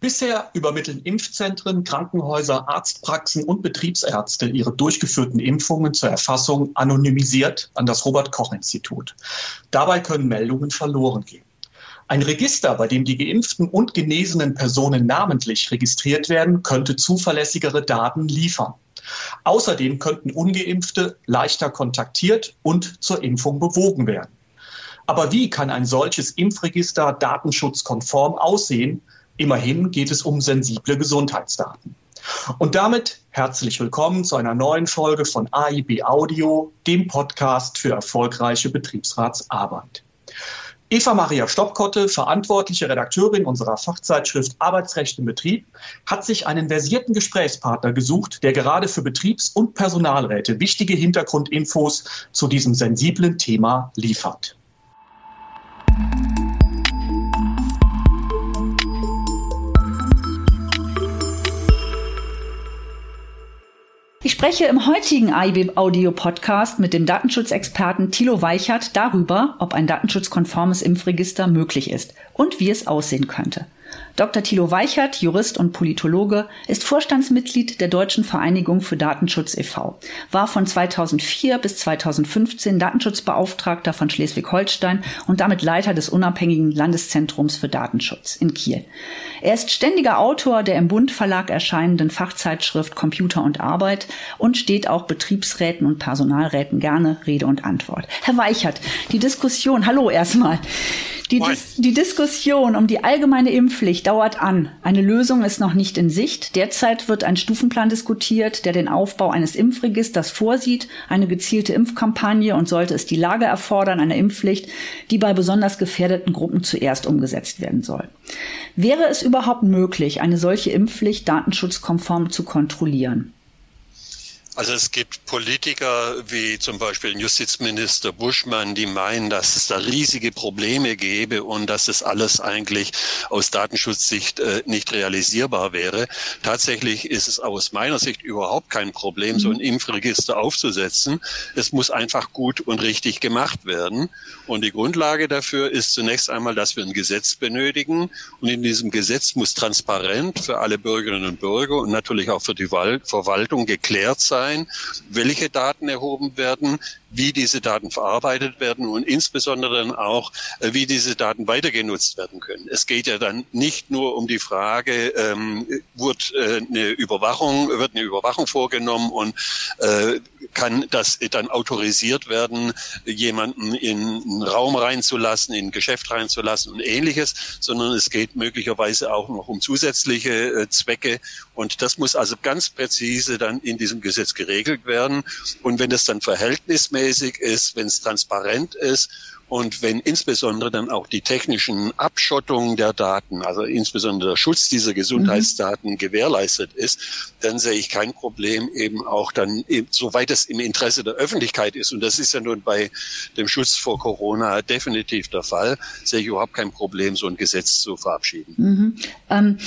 Bisher übermitteln Impfzentren, Krankenhäuser, Arztpraxen und Betriebsärzte ihre durchgeführten Impfungen zur Erfassung anonymisiert an das Robert Koch Institut. Dabei können Meldungen verloren gehen. Ein Register, bei dem die geimpften und genesenen Personen namentlich registriert werden, könnte zuverlässigere Daten liefern. Außerdem könnten ungeimpfte leichter kontaktiert und zur Impfung bewogen werden. Aber wie kann ein solches Impfregister datenschutzkonform aussehen, Immerhin geht es um sensible Gesundheitsdaten. Und damit herzlich willkommen zu einer neuen Folge von AIB Audio, dem Podcast für erfolgreiche Betriebsratsarbeit. Eva Maria Stoppkotte, verantwortliche Redakteurin unserer Fachzeitschrift Arbeitsrecht im Betrieb, hat sich einen versierten Gesprächspartner gesucht, der gerade für Betriebs- und Personalräte wichtige Hintergrundinfos zu diesem sensiblen Thema liefert. Ich spreche im heutigen AIB Audio Podcast mit dem Datenschutzexperten Thilo Weichert darüber, ob ein datenschutzkonformes Impfregister möglich ist und wie es aussehen könnte. Dr. Thilo Weichert, Jurist und Politologe, ist Vorstandsmitglied der Deutschen Vereinigung für Datenschutz e.V., war von 2004 bis 2015 Datenschutzbeauftragter von Schleswig-Holstein und damit Leiter des unabhängigen Landeszentrums für Datenschutz in Kiel. Er ist ständiger Autor der im Bund Verlag erscheinenden Fachzeitschrift Computer und Arbeit und steht auch Betriebsräten und Personalräten gerne Rede und Antwort. Herr Weichert, die Diskussion, hallo erstmal. Die, Dis die Diskussion um die allgemeine Impfpflicht dauert an. Eine Lösung ist noch nicht in Sicht. Derzeit wird ein Stufenplan diskutiert, der den Aufbau eines Impfregisters vorsieht, eine gezielte Impfkampagne und sollte es die Lage erfordern, eine Impfpflicht, die bei besonders gefährdeten Gruppen zuerst umgesetzt werden soll. Wäre es überhaupt möglich, eine solche Impfpflicht datenschutzkonform zu kontrollieren? Also es gibt Politiker wie zum Beispiel Justizminister Buschmann, die meinen, dass es da riesige Probleme gäbe und dass es alles eigentlich aus Datenschutzsicht äh, nicht realisierbar wäre. Tatsächlich ist es aus meiner Sicht überhaupt kein Problem, so ein mhm. Impfregister aufzusetzen. Es muss einfach gut und richtig gemacht werden. Und die Grundlage dafür ist zunächst einmal, dass wir ein Gesetz benötigen. Und in diesem Gesetz muss transparent für alle Bürgerinnen und Bürger und natürlich auch für die Verwaltung geklärt sein, sein, welche Daten erhoben werden, wie diese Daten verarbeitet werden und insbesondere dann auch, äh, wie diese Daten weiter genutzt werden können. Es geht ja dann nicht nur um die Frage, ähm, wird äh, eine Überwachung, wird eine Überwachung vorgenommen und äh, kann das dann autorisiert werden, jemanden in einen Raum reinzulassen, in ein Geschäft reinzulassen und ähnliches, sondern es geht möglicherweise auch noch um zusätzliche äh, Zwecke. Und das muss also ganz präzise dann in diesem Gesetz geregelt werden. Und wenn das dann verhältnismäßig verhältnismäßig ist, wenn es transparent ist und wenn insbesondere dann auch die technischen Abschottungen der Daten, also insbesondere der Schutz dieser Gesundheitsdaten mhm. gewährleistet ist, dann sehe ich kein Problem eben auch dann, soweit es im Interesse der Öffentlichkeit ist. Und das ist ja nun bei dem Schutz vor Corona definitiv der Fall, sehe ich überhaupt kein Problem, so ein Gesetz zu verabschieden. Mhm. Ähm,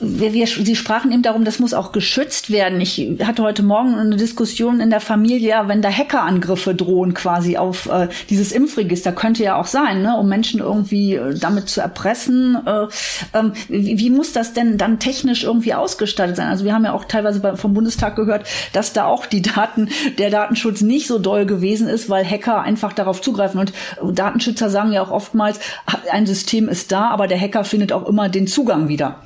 wir, wir, Sie sprachen eben darum, das muss auch geschützt werden. Ich hatte heute Morgen eine Diskussion in der Familie, wenn da Hackerangriffe drohen quasi auf äh, dieses Impfregister könnte ja auch sein, ne, um Menschen irgendwie äh, damit zu erpressen. Äh, ähm, wie, wie, muss das denn dann technisch irgendwie ausgestattet sein? Also wir haben ja auch teilweise vom Bundestag gehört, dass da auch die Daten, der Datenschutz nicht so doll gewesen ist, weil Hacker einfach darauf zugreifen. Und Datenschützer sagen ja auch oftmals, ein System ist da, aber der Hacker findet auch immer den Zugang wieder.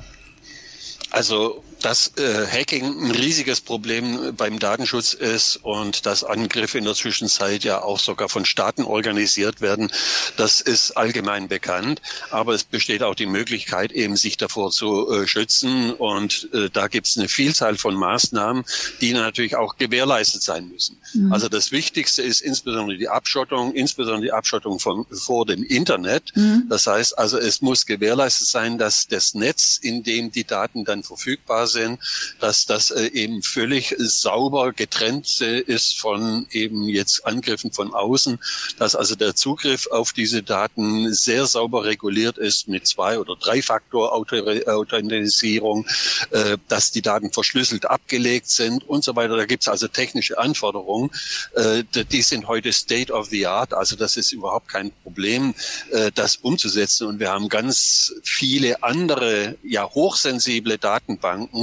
Also dass äh, Hacking ein riesiges Problem beim Datenschutz ist und dass Angriffe in der Zwischenzeit ja auch sogar von Staaten organisiert werden, das ist allgemein bekannt. Aber es besteht auch die Möglichkeit, eben sich davor zu äh, schützen. Und äh, da gibt es eine Vielzahl von Maßnahmen, die natürlich auch gewährleistet sein müssen. Mhm. Also das Wichtigste ist insbesondere die Abschottung, insbesondere die Abschottung von, vor dem Internet. Mhm. Das heißt also, es muss gewährleistet sein, dass das Netz, in dem die Daten dann verfügbar sind, sind, dass das äh, eben völlig sauber getrennt äh, ist von eben jetzt Angriffen von außen, dass also der Zugriff auf diese Daten sehr sauber reguliert ist mit zwei oder drei Faktor Authentisierung, äh, dass die Daten verschlüsselt abgelegt sind und so weiter. Da gibt es also technische Anforderungen, die sind heute State of the Art. Also das ist überhaupt kein Problem, das umzusetzen. Und wir haben ganz viele andere, ja hochsensible Datenbanken,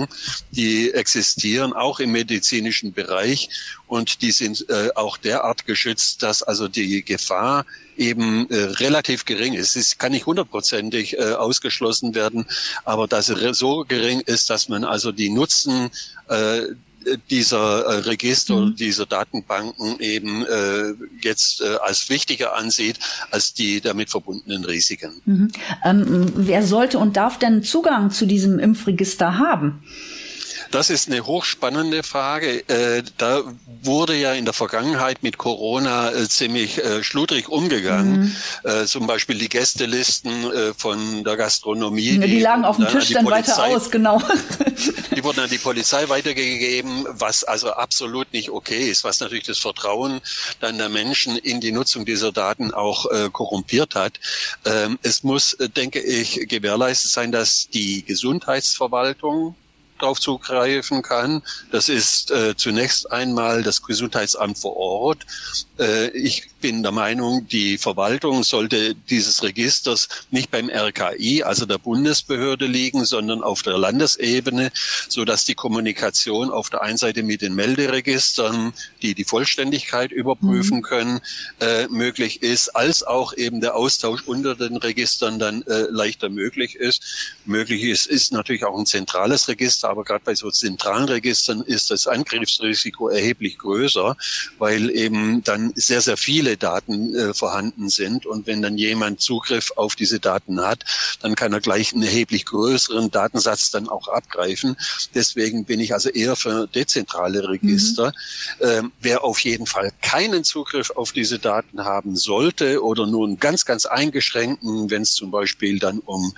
die existieren, auch im medizinischen Bereich. Und die sind äh, auch derart geschützt, dass also die Gefahr eben äh, relativ gering ist. Es kann nicht hundertprozentig äh, ausgeschlossen werden, aber dass es so gering ist, dass man also die Nutzen äh, dieser äh, Register mhm. dieser Datenbanken eben äh, jetzt äh, als wichtiger ansieht als die damit verbundenen Risiken. Mhm. Ähm, wer sollte und darf denn Zugang zu diesem Impfregister haben? Das ist eine hochspannende Frage. Äh, da wurde ja in der Vergangenheit mit Corona äh, ziemlich äh, schludrig umgegangen. Mhm. Zum Beispiel die Gästelisten von der Gastronomie. Ja, die, die lagen auf dem Tisch dann Polizei, weiter aus, genau. Die wurden an die Polizei weitergegeben, was also absolut nicht okay ist, was natürlich das Vertrauen dann der Menschen in die Nutzung dieser Daten auch korrumpiert hat. Ähm, es muss, denke ich, gewährleistet sein, dass die Gesundheitsverwaltung darauf zugreifen kann. Das ist äh, zunächst einmal das Gesundheitsamt vor Ort. Äh, ich bin der Meinung, die Verwaltung sollte dieses Registers nicht beim RKI, also der Bundesbehörde liegen, sondern auf der Landesebene, so dass die Kommunikation auf der einen Seite mit den Melderegistern, die die Vollständigkeit überprüfen mhm. können, äh, möglich ist, als auch eben der Austausch unter den Registern dann äh, leichter möglich ist. Möglich ist, ist natürlich auch ein zentrales Register, aber gerade bei so zentralen Registern ist das Angriffsrisiko erheblich größer, weil eben dann sehr, sehr viele viele Daten äh, vorhanden sind. Und wenn dann jemand Zugriff auf diese Daten hat, dann kann er gleich einen erheblich größeren Datensatz dann auch abgreifen. Deswegen bin ich also eher für dezentrale Register. Mhm. Ähm, wer auf jeden Fall keinen Zugriff auf diese Daten haben sollte oder nur einen ganz, ganz eingeschränkten, wenn es zum Beispiel dann um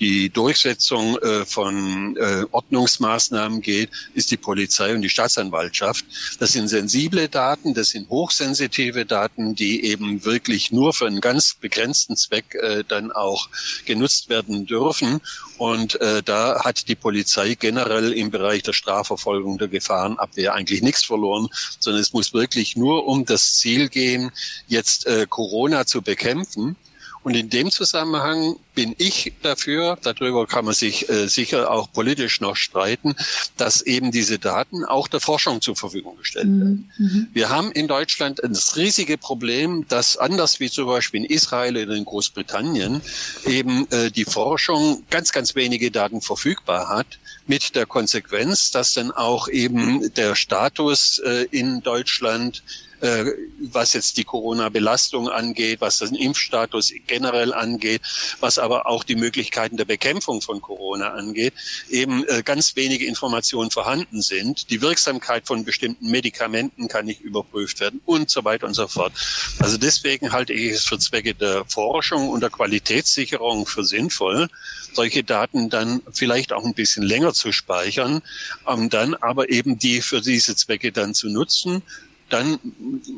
die Durchsetzung äh, von äh, Ordnungsmaßnahmen geht, ist die Polizei und die Staatsanwaltschaft. Das sind sensible Daten, das sind hochsensitive Daten, die eben wirklich nur für einen ganz begrenzten Zweck äh, dann auch genutzt werden dürfen. Und äh, da hat die Polizei generell im Bereich der Strafverfolgung der Gefahrenabwehr eigentlich nichts verloren, sondern es muss wirklich nur um das Ziel gehen, jetzt äh, Corona zu bekämpfen. Und in dem Zusammenhang bin ich dafür, darüber kann man sich äh, sicher auch politisch noch streiten, dass eben diese Daten auch der Forschung zur Verfügung gestellt mhm, werden. Mhm. Wir haben in Deutschland das riesige Problem, dass anders wie zum Beispiel in Israel oder in Großbritannien eben äh, die Forschung ganz, ganz wenige Daten verfügbar hat, mit der Konsequenz, dass dann auch eben der Status äh, in Deutschland äh, was jetzt die Corona-Belastung angeht, was den Impfstatus generell angeht, was aber auch die Möglichkeiten der Bekämpfung von Corona angeht, eben äh, ganz wenige Informationen vorhanden sind. Die Wirksamkeit von bestimmten Medikamenten kann nicht überprüft werden und so weiter und so fort. Also deswegen halte ich es für Zwecke der Forschung und der Qualitätssicherung für sinnvoll, solche Daten dann vielleicht auch ein bisschen länger zu speichern, um dann aber eben die für diese Zwecke dann zu nutzen dann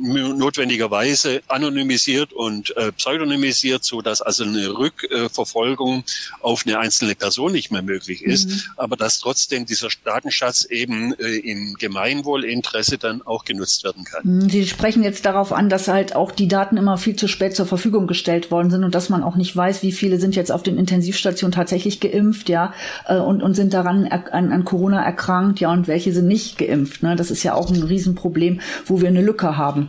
notwendigerweise anonymisiert und äh, pseudonymisiert, so dass also eine Rückverfolgung auf eine einzelne Person nicht mehr möglich ist, mhm. aber dass trotzdem dieser Datenschatz eben äh, im Gemeinwohlinteresse dann auch genutzt werden kann. Mhm. Sie sprechen jetzt darauf an, dass halt auch die Daten immer viel zu spät zur Verfügung gestellt worden sind und dass man auch nicht weiß, wie viele sind jetzt auf den Intensivstationen tatsächlich geimpft, ja, äh, und, und sind daran an, an Corona erkrankt, ja, und welche sind nicht geimpft. Ne? Das ist ja auch ein Riesenproblem, wo wir eine Lücke haben?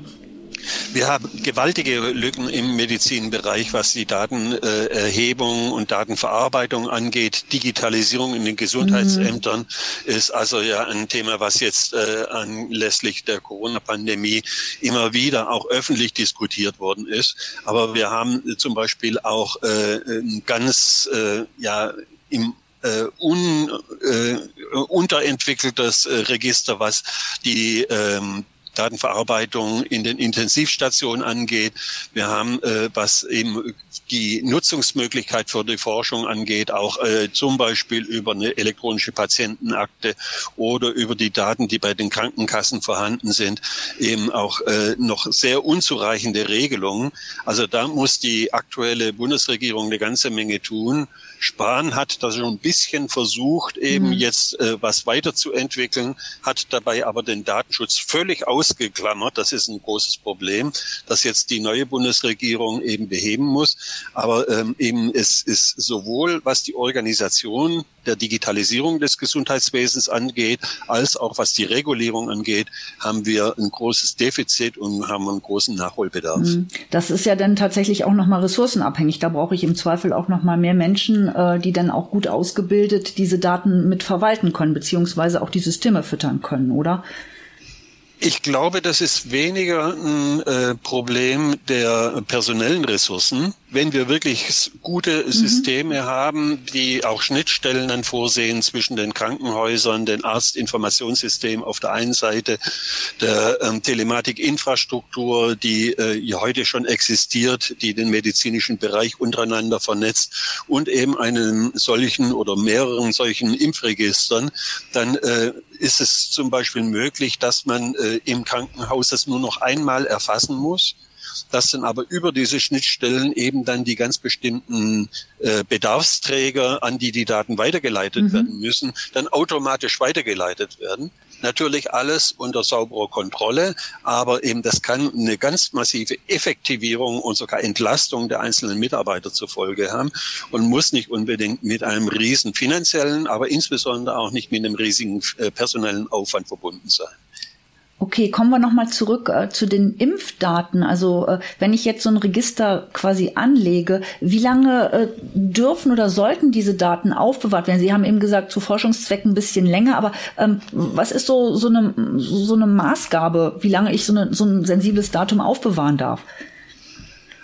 Wir haben gewaltige Lücken im Medizinbereich, was die Datenerhebung und Datenverarbeitung angeht. Digitalisierung in den Gesundheitsämtern mhm. ist also ja ein Thema, was jetzt äh, anlässlich der Corona-Pandemie immer wieder auch öffentlich diskutiert worden ist. Aber wir haben zum Beispiel auch äh, ein ganz äh, ja im äh, un, äh, unterentwickeltes äh, Register, was die ähm, Datenverarbeitung in den Intensivstationen angeht. Wir haben, äh, was eben die Nutzungsmöglichkeit für die Forschung angeht, auch äh, zum Beispiel über eine elektronische Patientenakte oder über die Daten, die bei den Krankenkassen vorhanden sind, eben auch äh, noch sehr unzureichende Regelungen. Also da muss die aktuelle Bundesregierung eine ganze Menge tun. Spahn hat da schon ein bisschen versucht, eben mhm. jetzt äh, was weiterzuentwickeln, hat dabei aber den Datenschutz völlig ausgeklammert. Das ist ein großes Problem, das jetzt die neue Bundesregierung eben beheben muss. Aber ähm, eben es ist sowohl, was die Organisation der Digitalisierung des Gesundheitswesens angeht, als auch was die Regulierung angeht, haben wir ein großes Defizit und haben einen großen Nachholbedarf. Mhm. Das ist ja dann tatsächlich auch nochmal ressourcenabhängig. Da brauche ich im Zweifel auch nochmal mehr Menschen, äh, die dann auch gut ausgebildet diese Daten mit verwalten können, beziehungsweise auch die Systeme füttern können, oder? Ich glaube, das ist weniger ein äh, Problem der personellen Ressourcen. Wenn wir wirklich gute mhm. Systeme haben, die auch Schnittstellen dann vorsehen zwischen den Krankenhäusern, den Arztinformationssystem auf der einen Seite, der ähm, Telematikinfrastruktur, die äh, ja heute schon existiert, die den medizinischen Bereich untereinander vernetzt und eben einen solchen oder mehreren solchen Impfregistern, dann äh, ist es zum Beispiel möglich, dass man äh, im Krankenhaus das nur noch einmal erfassen muss dass dann aber über diese Schnittstellen eben dann die ganz bestimmten äh, Bedarfsträger, an die die Daten weitergeleitet mhm. werden müssen, dann automatisch weitergeleitet werden. Natürlich alles unter sauberer Kontrolle, aber eben das kann eine ganz massive Effektivierung und sogar Entlastung der einzelnen Mitarbeiter zur Folge haben und muss nicht unbedingt mit einem riesen finanziellen, aber insbesondere auch nicht mit einem riesigen äh, personellen Aufwand verbunden sein. Okay, kommen wir nochmal zurück äh, zu den Impfdaten. Also äh, wenn ich jetzt so ein Register quasi anlege, wie lange äh, dürfen oder sollten diese Daten aufbewahrt werden? Sie haben eben gesagt, zu Forschungszwecken ein bisschen länger, aber ähm, was ist so, so, eine, so eine Maßgabe, wie lange ich so, eine, so ein sensibles Datum aufbewahren darf?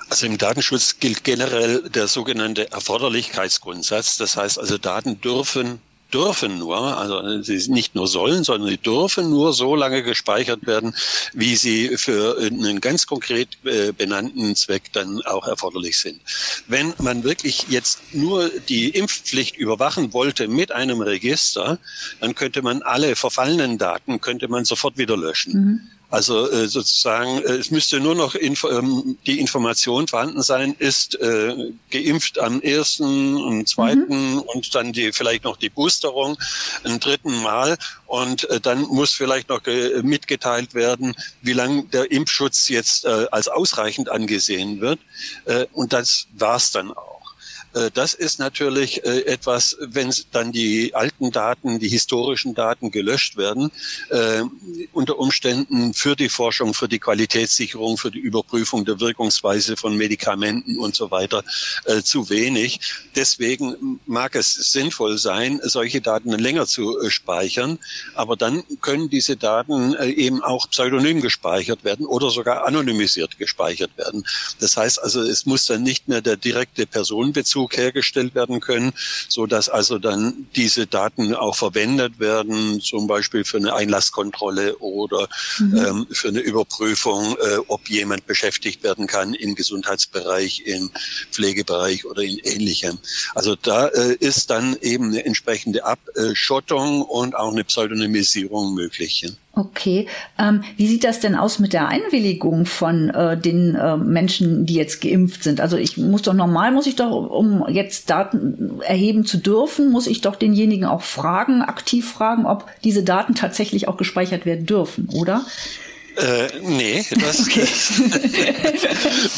Also im Datenschutz gilt generell der sogenannte Erforderlichkeitsgrundsatz. Das heißt also, Daten dürfen dürfen nur, also sie nicht nur sollen, sondern sie dürfen nur so lange gespeichert werden, wie sie für einen ganz konkret äh, benannten Zweck dann auch erforderlich sind. Wenn man wirklich jetzt nur die Impfpflicht überwachen wollte mit einem Register, dann könnte man alle verfallenen Daten könnte man sofort wieder löschen. Mhm. Also äh, sozusagen, äh, es müsste nur noch inf ähm, die Information vorhanden sein, ist äh, geimpft am ersten, am zweiten mhm. und dann die vielleicht noch die Boosterung ein dritten Mal und äh, dann muss vielleicht noch äh, mitgeteilt werden, wie lange der Impfschutz jetzt äh, als ausreichend angesehen wird äh, und das war's dann auch. Äh, das ist natürlich äh, etwas, wenn dann die alten Daten, die historischen Daten gelöscht werden, äh, unter Umständen für die Forschung, für die Qualitätssicherung, für die Überprüfung der Wirkungsweise von Medikamenten und so weiter zu wenig. Deswegen mag es sinnvoll sein, solche Daten länger zu speichern, aber dann können diese Daten eben auch pseudonym gespeichert werden oder sogar anonymisiert gespeichert werden. Das heißt also, es muss dann nicht mehr der direkte Personenbezug Bezug hergestellt werden können, so dass also dann diese Daten auch verwendet werden, zum Beispiel für eine Einlasskontrolle oder mhm. ähm, für eine Überprüfung, äh, ob jemand beschäftigt werden kann im Gesundheitsbereich, im Pflegebereich oder in ähnlichem. Also da äh, ist dann eben eine entsprechende Abschottung und auch eine Pseudonymisierung möglich. Okay. Ähm, wie sieht das denn aus mit der Einwilligung von äh, den äh, Menschen, die jetzt geimpft sind? Also ich muss doch normal, muss ich doch, um jetzt Daten erheben zu dürfen, muss ich doch denjenigen auch fragen, aktiv fragen, ob diese Daten tatsächlich auch gespeichert werden dürfen, oder? Äh, nee, das, okay.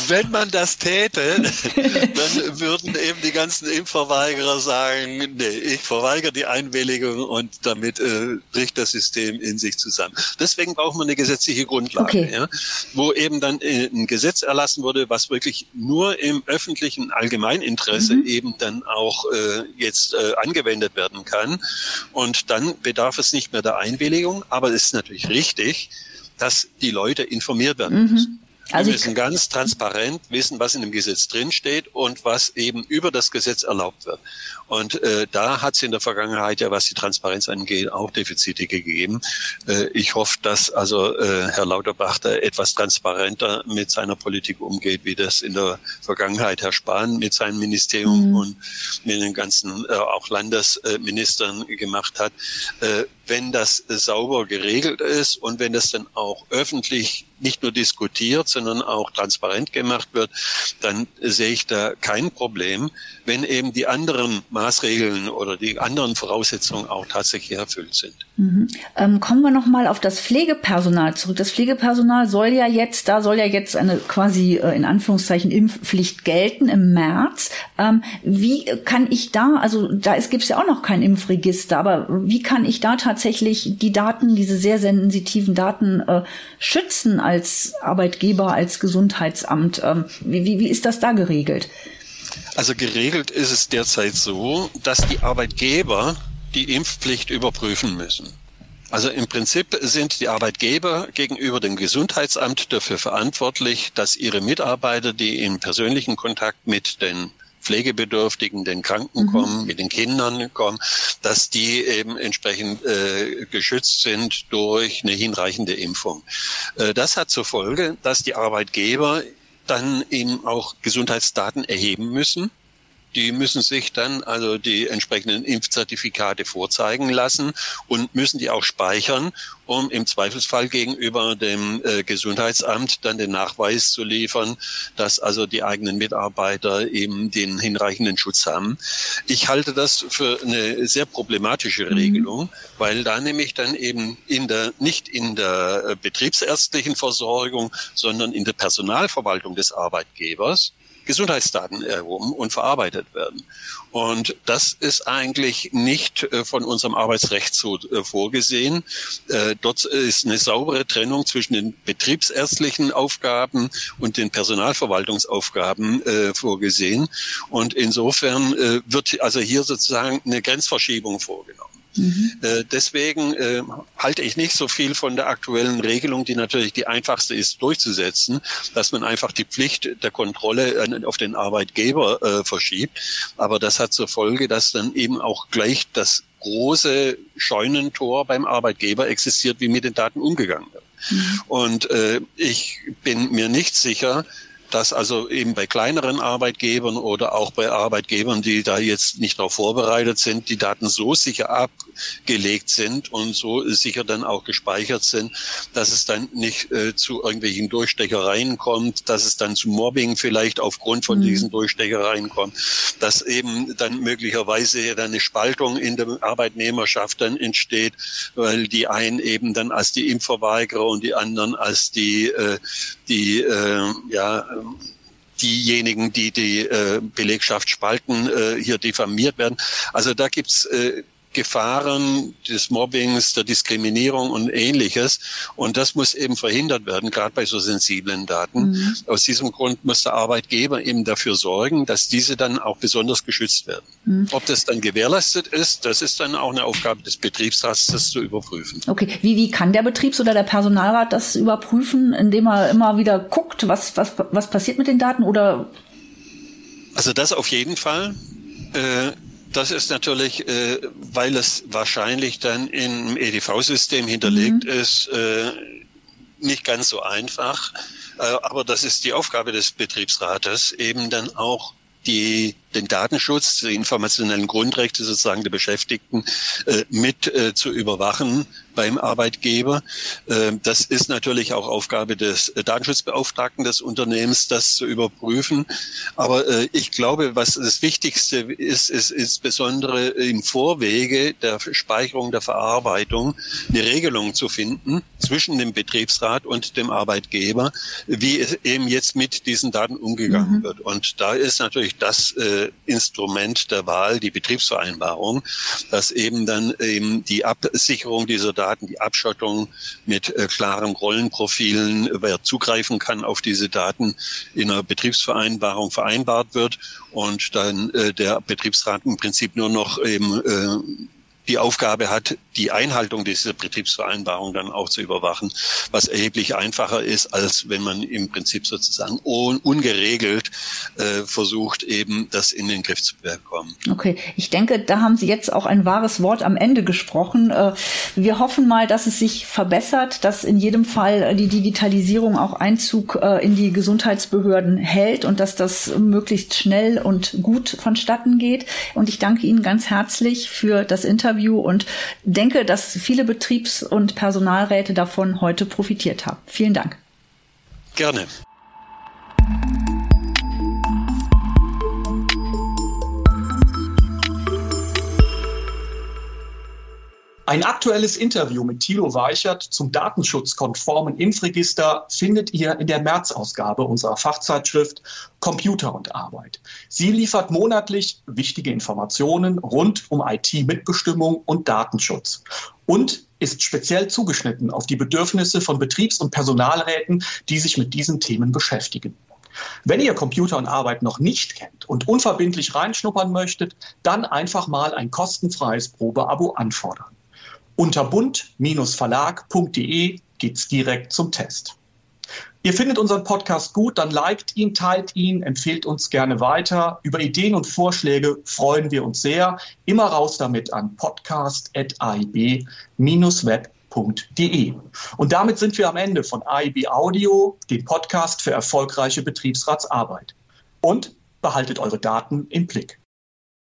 wenn man das täte, dann würden eben die ganzen Impfverweigerer sagen, nee, ich verweigere die Einwilligung und damit äh, bricht das System in sich zusammen. Deswegen braucht man eine gesetzliche Grundlage, okay. ja, wo eben dann äh, ein Gesetz erlassen wurde, was wirklich nur im öffentlichen Allgemeininteresse mhm. eben dann auch äh, jetzt äh, angewendet werden kann. Und dann bedarf es nicht mehr der Einwilligung, aber es ist natürlich richtig, dass die Leute informiert werden mhm. müssen. Also wir müssen ganz transparent wissen, was in dem Gesetz drinsteht und was eben über das Gesetz erlaubt wird. Und äh, da hat es in der Vergangenheit ja, was die Transparenz angeht, auch Defizite gegeben. Äh, ich hoffe, dass also äh, Herr Lauterbach da etwas transparenter mit seiner Politik umgeht, wie das in der Vergangenheit Herr Spahn mit seinem Ministerium mhm. und mit den ganzen äh, auch Landesministern gemacht hat. Äh, wenn das sauber geregelt ist und wenn das dann auch öffentlich nicht nur diskutiert, sondern auch transparent gemacht wird, dann sehe ich da kein Problem, wenn eben die anderen Maßregeln oder die anderen Voraussetzungen auch tatsächlich erfüllt sind. Mhm. Ähm, kommen wir nochmal auf das Pflegepersonal zurück. Das Pflegepersonal soll ja jetzt, da soll ja jetzt eine quasi äh, in Anführungszeichen Impfpflicht gelten im März. Ähm, wie kann ich da, also da gibt es ja auch noch kein Impfregister, aber wie kann ich da tatsächlich die Daten, diese sehr sensitiven Daten äh, schützen als Arbeitgeber, als Gesundheitsamt? Ähm, wie, wie, wie ist das da geregelt? Also geregelt ist es derzeit so, dass die Arbeitgeber die Impfpflicht überprüfen müssen. Also im Prinzip sind die Arbeitgeber gegenüber dem Gesundheitsamt dafür verantwortlich, dass ihre Mitarbeiter, die in persönlichen Kontakt mit den Pflegebedürftigen, den Kranken mhm. kommen, mit den Kindern kommen, dass die eben entsprechend äh, geschützt sind durch eine hinreichende Impfung. Äh, das hat zur Folge, dass die Arbeitgeber dann eben auch Gesundheitsdaten erheben müssen die müssen sich dann also die entsprechenden Impfzertifikate vorzeigen lassen und müssen die auch speichern, um im Zweifelsfall gegenüber dem äh, Gesundheitsamt dann den Nachweis zu liefern, dass also die eigenen Mitarbeiter eben den hinreichenden Schutz haben. Ich halte das für eine sehr problematische mhm. Regelung, mhm. weil da nämlich dann eben in der, nicht in der äh, betriebsärztlichen Versorgung, sondern in der Personalverwaltung des Arbeitgebers Gesundheitsdaten erhoben und verarbeitet werden. Und das ist eigentlich nicht äh, von unserem Arbeitsrecht so äh, vorgesehen. Äh, dort ist eine saubere Trennung zwischen den betriebsärztlichen Aufgaben und den Personalverwaltungsaufgaben vorgesehen. Und insofern wird also hier sozusagen eine Grenzverschiebung vorgenommen. Mhm. Äh, deswegen äh, halte ich nicht so viel von der aktuellen Regelung, die natürlich die einfachste ist durchzusetzen, dass man einfach die Pflicht der Kontrolle auf den Arbeitgeber äh, verschiebt. Aber das hat zur Folge, dass dann eben auch gleich das große Scheunentor beim Arbeitgeber existiert, wie mit den Daten umgegangen wird. Mhm. Und äh, ich bin mir nicht sicher, dass also eben bei kleineren Arbeitgebern oder auch bei Arbeitgebern, die da jetzt nicht darauf vorbereitet sind, die Daten so sicher abgelegt sind und so sicher dann auch gespeichert sind, dass es dann nicht äh, zu irgendwelchen Durchstechereien kommt, dass es dann zu Mobbing vielleicht aufgrund von mhm. diesen Durchstechereien kommt, dass eben dann möglicherweise dann eine Spaltung in der Arbeitnehmerschaft dann entsteht, weil die einen eben dann als die Impfverweigerer und die anderen als die, äh, die äh, ja, diejenigen, die die äh, Belegschaft spalten, äh, hier diffamiert werden. Also da gibt's äh, Gefahren des Mobbings, der Diskriminierung und ähnliches. Und das muss eben verhindert werden, gerade bei so sensiblen Daten. Mhm. Aus diesem Grund muss der Arbeitgeber eben dafür sorgen, dass diese dann auch besonders geschützt werden. Mhm. Ob das dann gewährleistet ist, das ist dann auch eine Aufgabe des Betriebsrats, das zu überprüfen. Okay, wie, wie kann der Betriebs- oder der Personalrat das überprüfen, indem er immer wieder guckt, was, was, was passiert mit den Daten oder? Also das auf jeden Fall. Äh, das ist natürlich, äh, weil es wahrscheinlich dann im EDV-System hinterlegt mhm. ist, äh, nicht ganz so einfach. Äh, aber das ist die Aufgabe des Betriebsrates, eben dann auch die den Datenschutz, die informationellen Grundrechte sozusagen der Beschäftigten äh, mit äh, zu überwachen beim Arbeitgeber. Äh, das ist natürlich auch Aufgabe des Datenschutzbeauftragten des Unternehmens, das zu überprüfen. Aber äh, ich glaube, was das Wichtigste ist, ist insbesondere im Vorwege der Speicherung, der Verarbeitung eine Regelung zu finden zwischen dem Betriebsrat und dem Arbeitgeber, wie es eben jetzt mit diesen Daten umgegangen mhm. wird. Und da ist natürlich das äh, Instrument der Wahl, die Betriebsvereinbarung, dass eben dann eben die Absicherung dieser Daten, die Abschottung mit äh, klaren Rollenprofilen, wer zugreifen kann auf diese Daten in einer Betriebsvereinbarung vereinbart wird und dann äh, der Betriebsrat im Prinzip nur noch eben äh, die Aufgabe hat, die Einhaltung dieser Betriebsvereinbarung dann auch zu überwachen, was erheblich einfacher ist, als wenn man im Prinzip sozusagen un ungeregelt äh, versucht, eben das in den Griff zu bekommen. Okay, ich denke, da haben Sie jetzt auch ein wahres Wort am Ende gesprochen. Äh, wir hoffen mal, dass es sich verbessert, dass in jedem Fall die Digitalisierung auch Einzug äh, in die Gesundheitsbehörden hält und dass das möglichst schnell und gut vonstatten geht. Und ich danke Ihnen ganz herzlich für das Interview und denke, dass viele Betriebs- und Personalräte davon heute profitiert haben. Vielen Dank. Gerne. Ein aktuelles Interview mit Thilo Weichert zum datenschutzkonformen Impfregister findet ihr in der März-Ausgabe unserer Fachzeitschrift Computer und Arbeit. Sie liefert monatlich wichtige Informationen rund um IT-Mitbestimmung und Datenschutz und ist speziell zugeschnitten auf die Bedürfnisse von Betriebs- und Personalräten, die sich mit diesen Themen beschäftigen. Wenn ihr Computer und Arbeit noch nicht kennt und unverbindlich reinschnuppern möchtet, dann einfach mal ein kostenfreies Probeabo anfordern. Unter bund-verlag.de geht's direkt zum Test. Ihr findet unseren Podcast gut, dann liked ihn, teilt ihn, empfehlt uns gerne weiter. Über Ideen und Vorschläge freuen wir uns sehr. Immer raus damit an podcast.aib-web.de. Und damit sind wir am Ende von AIB Audio, dem Podcast für erfolgreiche Betriebsratsarbeit. Und behaltet eure Daten im Blick.